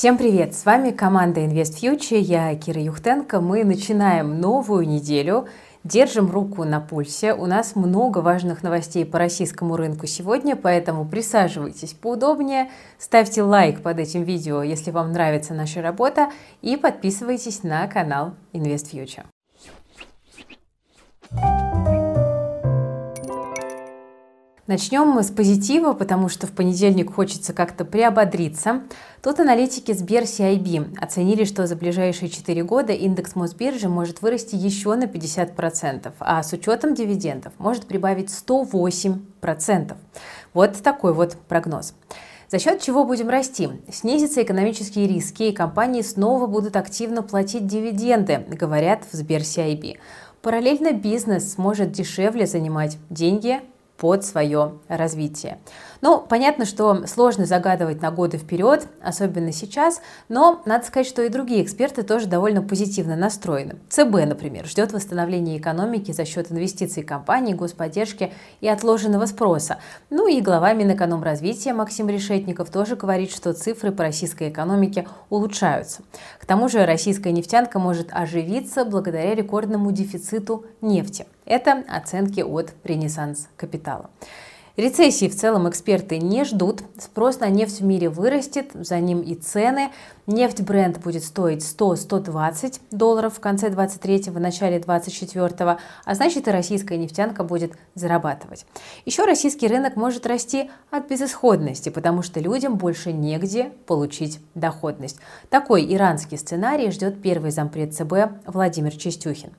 Всем привет! С вами команда Invest Future, я Кира Юхтенко. Мы начинаем новую неделю, держим руку на пульсе. У нас много важных новостей по российскому рынку сегодня, поэтому присаживайтесь поудобнее, ставьте лайк под этим видео, если вам нравится наша работа, и подписывайтесь на канал Invest Future. Начнем мы с позитива, потому что в понедельник хочется как-то приободриться. Тут аналитики Сбер CIB оценили, что за ближайшие 4 года индекс Мосбиржи может вырасти еще на 50%, а с учетом дивидендов может прибавить 108%. Вот такой вот прогноз. За счет чего будем расти? Снизятся экономические риски, и компании снова будут активно платить дивиденды, говорят в Сбер CIB. Параллельно бизнес сможет дешевле занимать деньги под свое развитие. Ну, понятно, что сложно загадывать на годы вперед, особенно сейчас, но надо сказать, что и другие эксперты тоже довольно позитивно настроены. ЦБ, например, ждет восстановления экономики за счет инвестиций компаний, господдержки и отложенного спроса. Ну и глава Минэкономразвития Максим Решетников тоже говорит, что цифры по российской экономике улучшаются. К тому же российская нефтянка может оживиться благодаря рекордному дефициту нефти. Это оценки от Ренессанс Капитала. Рецессии в целом эксперты не ждут. Спрос на нефть в мире вырастет, за ним и цены. Нефть бренд будет стоить 100-120 долларов в конце 23-го, начале 24-го, а значит и российская нефтянка будет зарабатывать. Еще российский рынок может расти от безысходности, потому что людям больше негде получить доходность. Такой иранский сценарий ждет первый зампред ЦБ Владимир Чистюхин.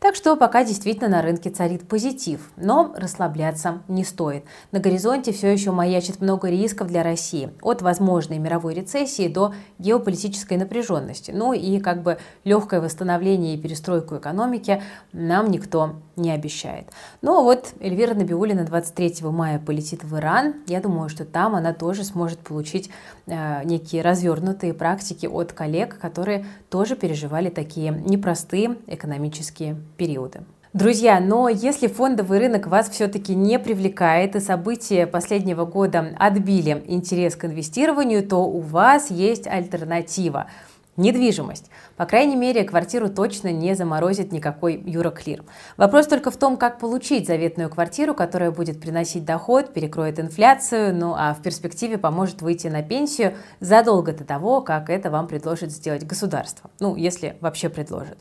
Так что пока действительно на рынке царит позитив, но расслабляться не стоит. На горизонте все еще маячит много рисков для России, от возможной мировой рецессии до геополитической напряженности. Ну и как бы легкое восстановление и перестройку экономики нам никто не обещает. Ну а вот Эльвира Набиулина 23 мая полетит в Иран. Я думаю, что там она тоже сможет получить э, некие развернутые практики от коллег, которые тоже переживали такие непростые экономические периоды. Друзья, но если фондовый рынок вас все-таки не привлекает и события последнего года отбили интерес к инвестированию, то у вас есть альтернатива недвижимость. По крайней мере, квартиру точно не заморозит никакой Юроклир. Вопрос только в том, как получить заветную квартиру, которая будет приносить доход, перекроет инфляцию, ну а в перспективе поможет выйти на пенсию задолго до того, как это вам предложит сделать государство. Ну, если вообще предложит.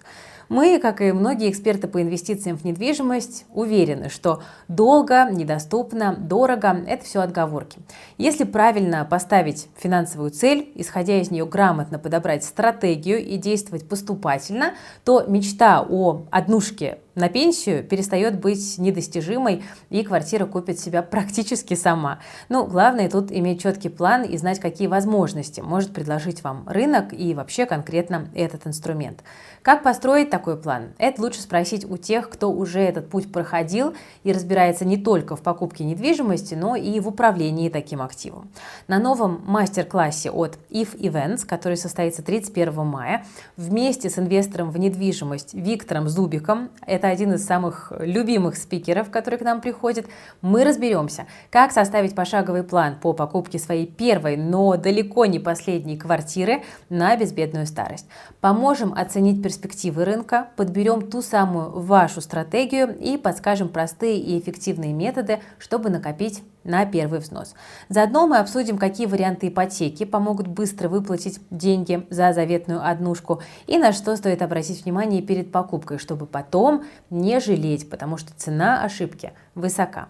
Мы, как и многие эксперты по инвестициям в недвижимость, уверены, что долго, недоступно, дорого – это все отговорки. Если правильно поставить финансовую цель, исходя из нее грамотно подобрать стратегию и действовать поступательно, то мечта о однушке на пенсию перестает быть недостижимой, и квартира купит себя практически сама. Ну, главное тут иметь четкий план и знать, какие возможности может предложить вам рынок и вообще конкретно этот инструмент. Как построить такой план? Это лучше спросить у тех, кто уже этот путь проходил и разбирается не только в покупке недвижимости, но и в управлении таким активом. На новом мастер-классе от IF Events, который состоится 31 мая, вместе с инвестором в недвижимость Виктором Зубиком, это один из самых любимых спикеров, который к нам приходит, мы разберемся, как составить пошаговый план по покупке своей первой, но далеко не последней квартиры на безбедную старость. Поможем оценить перспективы рынка, подберем ту самую вашу стратегию и подскажем простые и эффективные методы, чтобы накопить на первый взнос. Заодно мы обсудим, какие варианты ипотеки помогут быстро выплатить деньги за заветную однушку и на что стоит обратить внимание перед покупкой, чтобы потом не жалеть, потому что цена ошибки высока.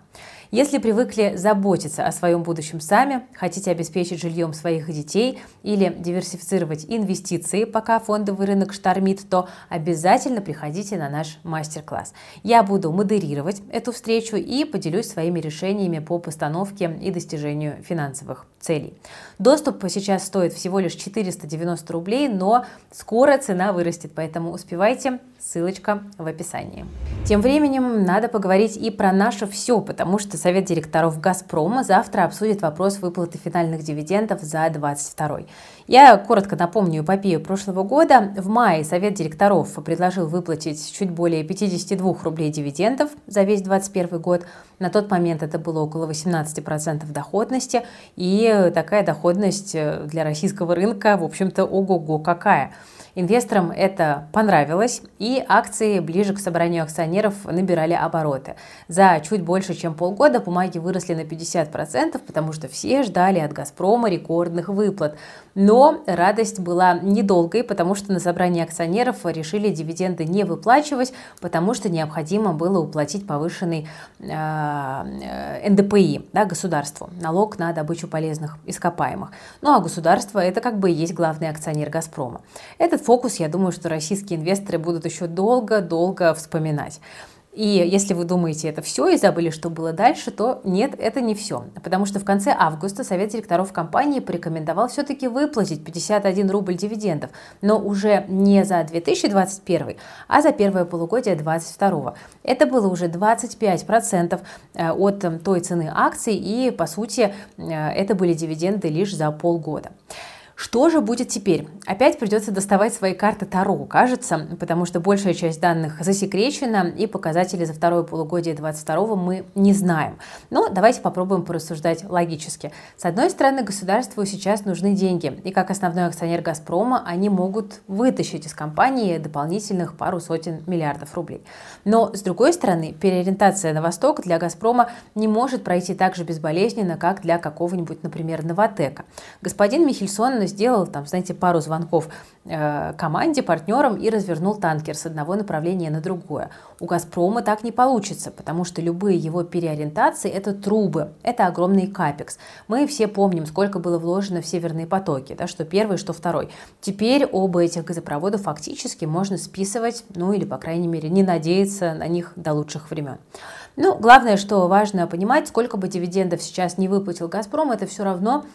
Если привыкли заботиться о своем будущем сами, хотите обеспечить жильем своих детей или диверсифицировать инвестиции, пока фондовый рынок штормит, то обязательно приходите на наш мастер-класс. Я буду модерировать эту встречу и поделюсь своими решениями по постановке и достижению финансовых целей. Доступ сейчас стоит всего лишь 490 рублей, но скоро цена вырастет, поэтому успевайте, ссылочка в описании. Тем временем надо поговорить и про наше все, потому что Совет директоров «Газпрома» завтра обсудит вопрос выплаты финальных дивидендов за 2022. Я коротко напомню эпопею прошлого года. В мае Совет директоров предложил выплатить чуть более 52 рублей дивидендов за весь 2021 год. На тот момент это было около 18% доходности, и такая доходность для российского рынка, в общем-то, ого-го какая – Инвесторам это понравилось, и акции ближе к собранию акционеров набирали обороты. За чуть больше, чем полгода бумаги выросли на 50%, потому что все ждали от «Газпрома» рекордных выплат. Но радость была недолгой, потому что на собрании акционеров решили дивиденды не выплачивать, потому что необходимо было уплатить повышенный э, НДПИ да, государству, налог на добычу полезных ископаемых. Ну а государство это как бы и есть главный акционер «Газпрома». Этот фокус, я думаю, что российские инвесторы будут еще долго-долго вспоминать. И если вы думаете, это все и забыли, что было дальше, то нет, это не все. Потому что в конце августа Совет директоров компании порекомендовал все-таки выплатить 51 рубль дивидендов, но уже не за 2021, а за первое полугодие 2022. Это было уже 25% э, от той цены акций, и по сути э, это были дивиденды лишь за полгода. Что же будет теперь? Опять придется доставать свои карты Таро, кажется, потому что большая часть данных засекречена, и показатели за второе полугодие 2022 мы не знаем. Но давайте попробуем порассуждать логически. С одной стороны, государству сейчас нужны деньги, и как основной акционер «Газпрома» они могут вытащить из компании дополнительных пару сотен миллиардов рублей. Но, с другой стороны, переориентация на восток для «Газпрома» не может пройти так же безболезненно, как для какого-нибудь, например, «Новотека». Господин Михельсон сделал, там, знаете, пару звонков э, команде, партнерам и развернул танкер с одного направления на другое. У «Газпрома» так не получится, потому что любые его переориентации – это трубы, это огромный капекс. Мы все помним, сколько было вложено в северные потоки, да, что первый, что второй. Теперь оба этих газопровода фактически можно списывать, ну или, по крайней мере, не надеяться на них до лучших времен. Ну, главное, что важно понимать, сколько бы дивидендов сейчас не выплатил «Газпром», это все равно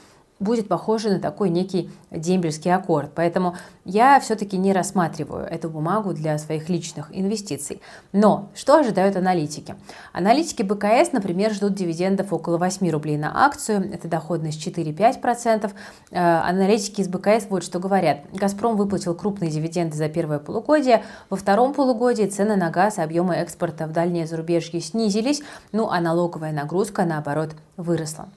будет похоже на такой некий дембельский аккорд. Поэтому я все-таки не рассматриваю эту бумагу для своих личных инвестиций. Но что ожидают аналитики? Аналитики БКС, например, ждут дивидендов около 8 рублей на акцию, это доходность 4-5%. Э, аналитики из БКС вот что говорят. «Газпром» выплатил крупные дивиденды за первое полугодие. Во втором полугодии цены на газ и объемы экспорта в дальнее зарубежье снизились, ну а налоговая нагрузка, наоборот, выросла.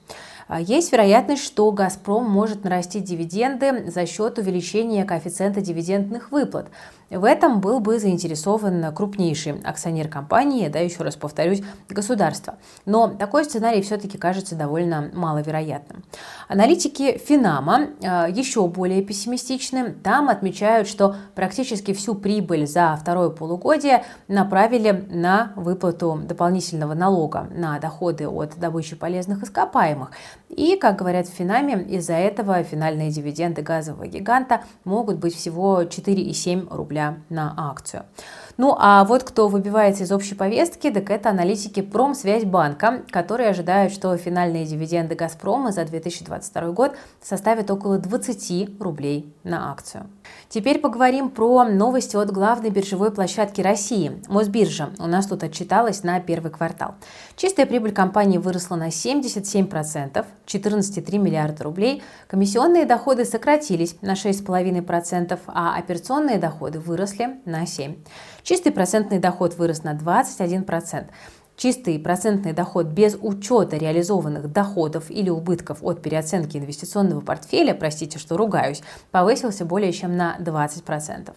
А, есть вероятность, что «Газпром» может нарастить дивиденды за счет увеличения коэффициента дивидендных выплат. В этом был бы заинтересован крупнейший акционер компании, да, еще раз повторюсь, государство. Но такой сценарий все-таки кажется довольно маловероятным. Аналитики Финама э, еще более пессимистичны. Там отмечают, что практически всю прибыль за второе полугодие направили на выплату дополнительного налога на доходы от добычи полезных ископаемых. И, как говорят в Финаме, из-за этого финальные дивиденды газового гиганта могут быть всего 4,7 на акцию. Ну а вот кто выбивается из общей повестки, так это аналитики Промсвязьбанка, которые ожидают, что финальные дивиденды «Газпрома» за 2022 год составят около 20 рублей на акцию. Теперь поговорим про новости от главной биржевой площадки России – Мосбиржа. У нас тут отчиталась на первый квартал. Чистая прибыль компании выросла на 77%, 14,3 миллиарда рублей. Комиссионные доходы сократились на 6,5%, а операционные доходы выросли на 7%. Чистый процентный доход вырос на 21%. Чистый процентный доход без учета реализованных доходов или убытков от переоценки инвестиционного портфеля, простите, что ругаюсь, повысился более чем на 20%.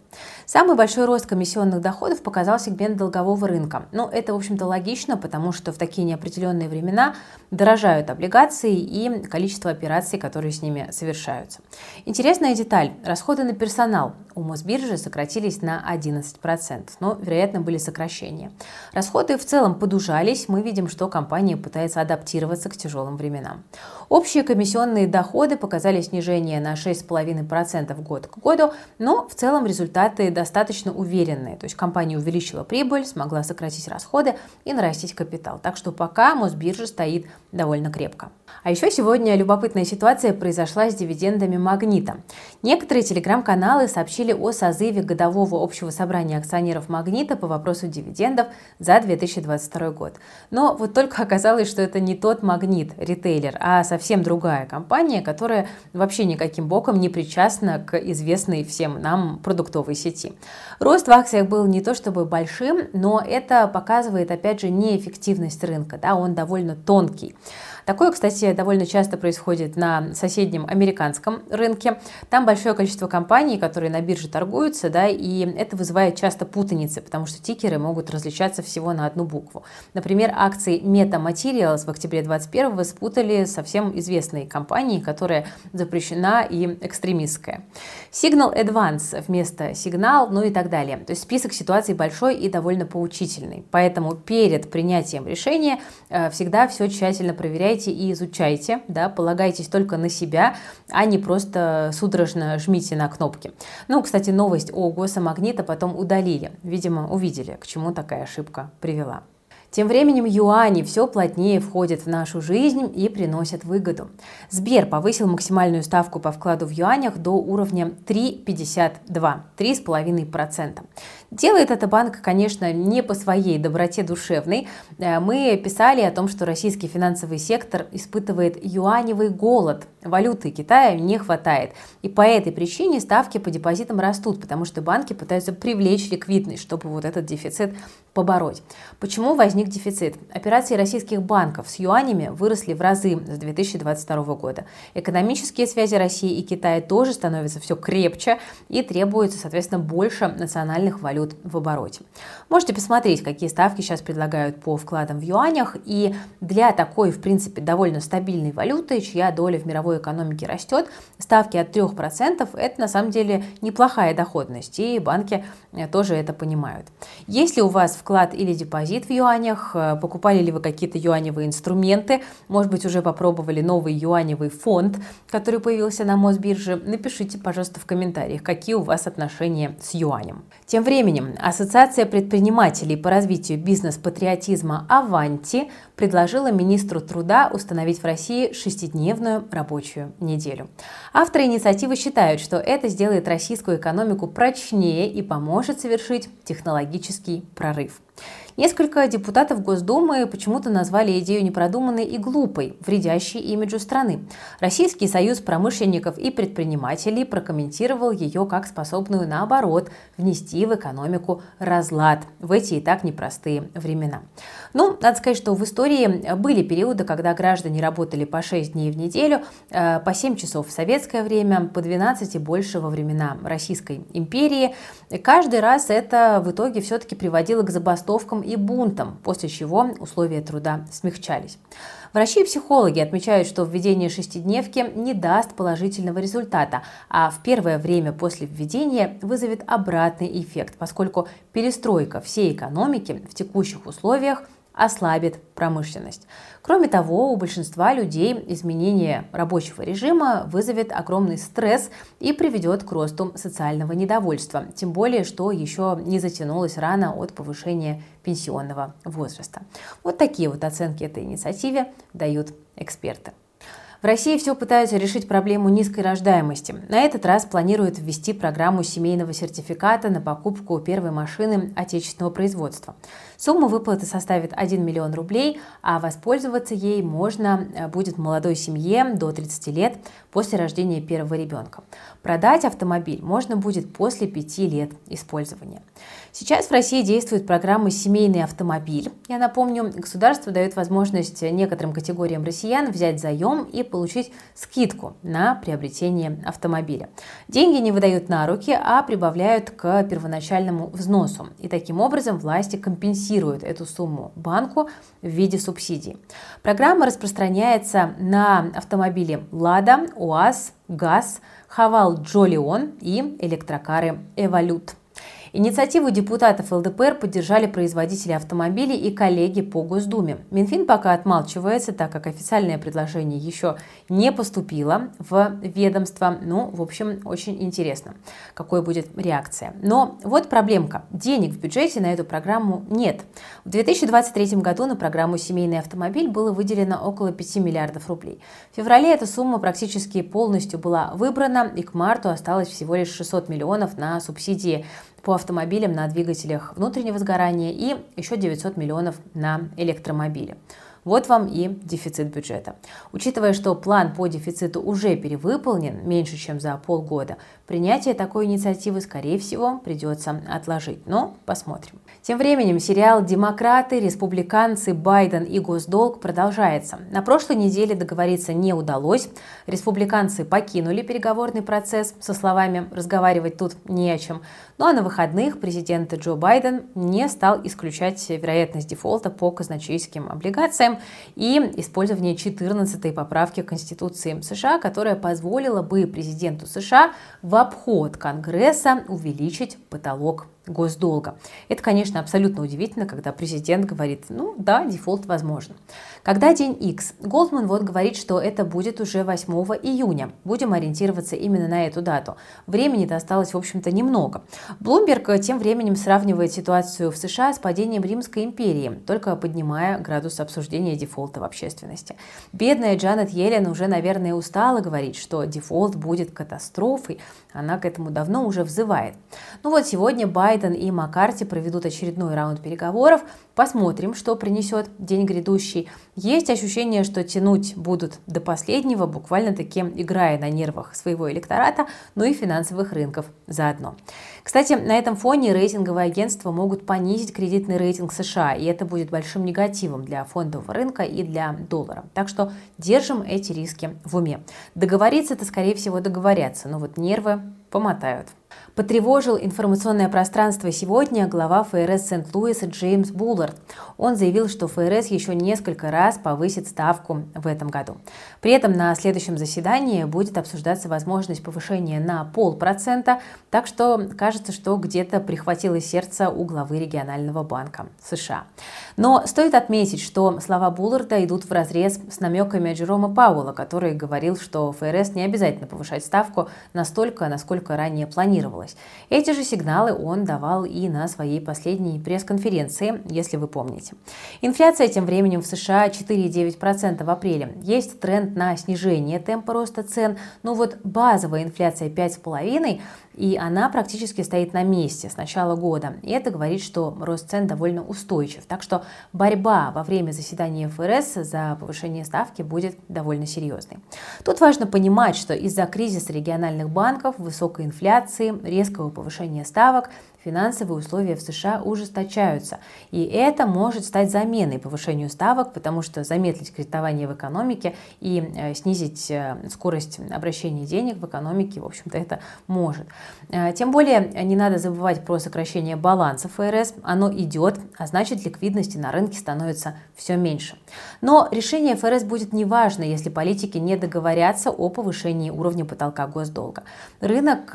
Самый большой рост комиссионных доходов показал сегмент долгового рынка. Но это, в общем-то, логично, потому что в такие неопределенные времена дорожают облигации и количество операций, которые с ними совершаются. Интересная деталь. Расходы на персонал у Мосбиржи сократились на 11%, но, вероятно, были сокращения. Расходы в целом подужались, мы видим, что компания пытается адаптироваться к тяжелым временам. Общие комиссионные доходы показали снижение на 6,5% год к году, но в целом результаты достаточно уверенные. То есть компания увеличила прибыль, смогла сократить расходы и нарастить капитал. Так что пока Мосбиржа стоит довольно крепко. А еще сегодня любопытная ситуация произошла с дивидендами «Магнита». Некоторые телеграм-каналы сообщили объявили о созыве годового общего собрания акционеров «Магнита» по вопросу дивидендов за 2022 год. Но вот только оказалось, что это не тот «Магнит» ритейлер, а совсем другая компания, которая вообще никаким боком не причастна к известной всем нам продуктовой сети. Рост в акциях был не то чтобы большим, но это показывает, опять же, неэффективность рынка. Да, он довольно тонкий. Такое, кстати, довольно часто происходит на соседнем американском рынке. Там большое количество компаний, которые на бирже торгуются, да, и это вызывает часто путаницы, потому что тикеры могут различаться всего на одну букву. Например, акции Meta Materials в октябре 2021 спутали совсем известной компанией, которая запрещена и экстремистская. Signal Advance вместо Signal, ну и так далее. То есть список ситуаций большой и довольно поучительный. Поэтому перед принятием решения э, всегда все тщательно проверяйте читайте и изучайте, да, полагайтесь только на себя, а не просто судорожно жмите на кнопки. Ну, кстати, новость о госомагнита потом удалили. Видимо, увидели, к чему такая ошибка привела. Тем временем юани все плотнее входят в нашу жизнь и приносят выгоду. Сбер повысил максимальную ставку по вкладу в юанях до уровня 3,52, 3,5%. Делает это банк, конечно, не по своей доброте душевной. Э, мы писали о том, что российский финансовый сектор испытывает юаневый голод. Валюты Китая не хватает. И по этой причине ставки по депозитам растут, потому что банки пытаются привлечь ликвидность, чтобы вот этот дефицит побороть. Почему возник дефицит? Операции российских банков с юанями выросли в разы с 2022 года. Экономические связи России и Китая тоже становятся все крепче и требуется, соответственно, больше национальных валют валют в обороте. Можете посмотреть, какие ставки сейчас предлагают по вкладам в юанях. И для такой, в принципе, довольно стабильной валюты, чья доля в мировой экономике растет, ставки от 3% это на самом деле неплохая доходность. И банки э, тоже это понимают. Если у вас вклад или депозит в юанях, э, покупали ли вы какие-то юаневые инструменты, может быть, уже попробовали новый юаневый фонд, который появился на Мосбирже, напишите, пожалуйста, в комментариях, какие у вас отношения с юанем. Тем временем временем. Ассоциация предпринимателей по развитию бизнес-патриотизма «Аванти» предложила министру труда установить в России шестидневную рабочую неделю. Авторы инициативы считают, что это сделает российскую экономику прочнее и поможет совершить технологический прорыв. Несколько депутатов Госдумы почему-то назвали идею непродуманной и глупой, вредящей имиджу страны. Российский союз промышленников и предпринимателей прокомментировал ее как способную, наоборот, внести в экономику разлад в эти и так непростые времена. Ну, надо сказать, что в истории были периоды, когда граждане работали по 6 дней в неделю, э, по 7 часов в советское время, по 12 и больше во времена Российской империи. Каждый раз это в итоге все-таки приводило к забастовкам и бунтам, после чего условия труда смягчались. Врачи-психологи отмечают, что введение шестидневки не даст положительного результата, а в первое время после введения вызовет обратный эффект, поскольку перестройка всей экономики в текущих условиях – ослабит промышленность. Кроме того, у большинства людей изменение рабочего режима вызовет огромный стресс и приведет к росту социального недовольства, тем более, что еще не затянулась рана от повышения пенсионного возраста. Вот такие вот оценки этой инициативе дают эксперты. В России все пытаются решить проблему низкой рождаемости. На этот раз планируют ввести программу семейного сертификата на покупку первой машины отечественного производства. Сумма выплаты составит 1 миллион рублей, а воспользоваться ей можно э, будет молодой семье до 30 лет после рождения первого ребенка. Продать автомобиль можно будет после 5 лет использования. Сейчас в России действует программа «Семейный автомобиль». Я напомню, государство дает возможность некоторым категориям россиян взять заем и получить скидку на приобретение автомобиля. Деньги не выдают на руки, а прибавляют к первоначальному взносу. И таким образом власти компенсируют компенсирует эту сумму банку в виде субсидий. Программа распространяется на автомобили «Лада», «УАЗ», «ГАЗ», «Хавал Джолион» и электрокары «Эволют». Инициативу депутатов ЛДПР поддержали производители автомобилей и коллеги по Госдуме. Минфин пока отмалчивается, так как официальное предложение еще не поступило в ведомство. Ну, в общем, очень интересно, какой будет реакция. Но вот проблемка. Денег в бюджете на эту программу нет. В 2023 году на программу «Семейный автомобиль» было выделено около 5 миллиардов рублей. В феврале эта сумма практически полностью была выбрана, и к марту осталось всего лишь 600 миллионов на субсидии по автомобилям на двигателях внутреннего сгорания и еще 900 миллионов на электромобили. Вот вам и дефицит бюджета. Учитывая, что план по дефициту уже перевыполнен меньше, чем за полгода, принятие такой инициативы, скорее всего, придется отложить. Но посмотрим. Тем временем сериал «Демократы», «Республиканцы», «Байден» и «Госдолг» продолжается. На прошлой неделе договориться не удалось. Республиканцы покинули переговорный процесс со словами «разговаривать тут не о чем». Ну а на выходных президент Джо Байден не стал исключать вероятность дефолта по казначейским облигациям и использование 14-й поправки Конституции США, которая позволила бы президенту США в обход Конгресса увеличить потолок госдолга. Это, конечно, абсолютно удивительно, когда президент говорит, ну да, дефолт возможен. Когда день X? Голдман вот говорит, что это будет уже 8 июня. Будем ориентироваться именно на эту дату. Времени-то осталось, в общем-то, немного. Блумберг тем временем сравнивает ситуацию в США с падением Римской империи, только поднимая градус обсуждения дефолта в общественности. Бедная Джанет Йеллен уже, наверное, устала говорить, что дефолт будет катастрофой. Она к этому давно уже взывает. Ну вот сегодня Байден и Маккарти проведут очередной раунд переговоров. Посмотрим, что принесет день грядущий. Есть ощущение, что тянуть будут до последнего, буквально таким играя на нервах своего электората, но и финансовых рынков заодно. Кстати, на этом фоне рейтинговые агентства могут понизить кредитный рейтинг США, и это будет большим негативом для фондового рынка и для доллара. Так что держим эти риски в уме. Договориться это, скорее всего, договорятся, но вот нервы помотают. Потревожил информационное пространство сегодня глава ФРС Сент-Луиса Джеймс Буллард. Он заявил, что ФРС еще несколько раз повысит ставку в этом году. При этом на следующем заседании будет обсуждаться возможность повышения на полпроцента, так что кажется, что где-то прихватило сердце у главы регионального банка США. Но стоит отметить, что слова Булларда идут в разрез с намеками Джерома Пауэлла, который говорил, что ФРС не обязательно повышать ставку настолько, насколько ранее планировалось. Эти же сигналы он давал и на своей последней пресс-конференции, если вы помните. Инфляция тем временем в США 4,9% в апреле. Есть тренд на снижение темпа роста цен, но вот базовая инфляция 5,5% и она практически стоит на месте с начала года. И это говорит, что рост цен довольно устойчив. Так что борьба во время заседания ФРС за повышение ставки будет довольно серьезной. Тут важно понимать, что из-за кризиса региональных банков, высокой инфляции, резкого повышения ставок финансовые условия в США ужесточаются. И это может стать заменой повышению ставок, потому что замедлить кредитование в экономике и э, снизить э, скорость обращения денег в экономике, в общем-то, это может. Э, тем более не надо забывать про сокращение баланса ФРС. Оно идет, а значит ликвидности на рынке становится все меньше. Но решение ФРС будет неважно, если политики не договорятся о повышении уровня потолка госдолга. Рынок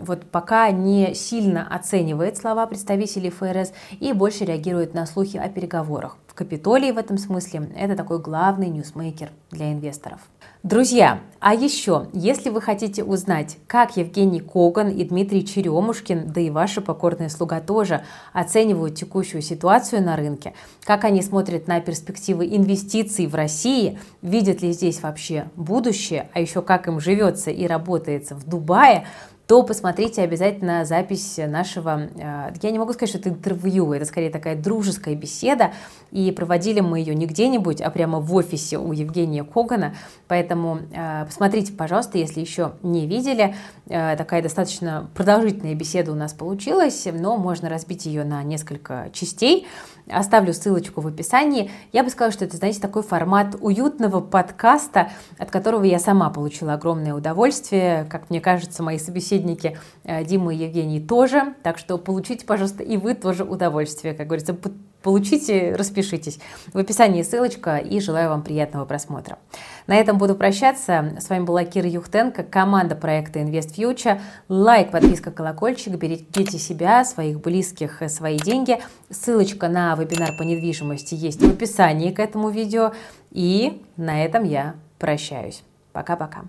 вот пока не сильно оценивает оценивает слова представителей ФРС и больше реагирует на слухи о переговорах. В Капитолии в этом смысле это такой главный ньюсмейкер для инвесторов. Друзья, а еще, если вы хотите узнать, как Евгений Коган и Дмитрий Черемушкин, да и ваша покорная слуга тоже, оценивают текущую ситуацию на рынке, как они смотрят на перспективы инвестиций в России, видят ли здесь вообще будущее, а еще как им живется и работается в Дубае, то посмотрите обязательно запись нашего, э, я не могу сказать, что это интервью, это скорее такая дружеская беседа, и проводили мы ее не где-нибудь, а прямо в офисе у Евгения Когана, поэтому э, посмотрите, пожалуйста, если еще не видели, э, такая достаточно продолжительная беседа у нас получилась, но можно разбить ее на несколько частей, Оставлю ссылочку в описании. Я бы сказала, что это, знаете, такой формат уютного подкаста, от которого я сама получила огромное удовольствие. Как мне кажется, мои собеседники э, Дима и Евгений тоже. Так что получите, пожалуйста, и вы тоже удовольствие. Как говорится, получите, распишитесь. В описании ссылочка и желаю вам приятного просмотра. На этом буду прощаться. С вами была Кира Юхтенко, команда проекта Invest Future. Лайк, подписка, колокольчик. Берегите себя, своих близких, свои деньги. Ссылочка на вебинар по недвижимости есть в описании к этому видео. И на этом я прощаюсь. Пока-пока.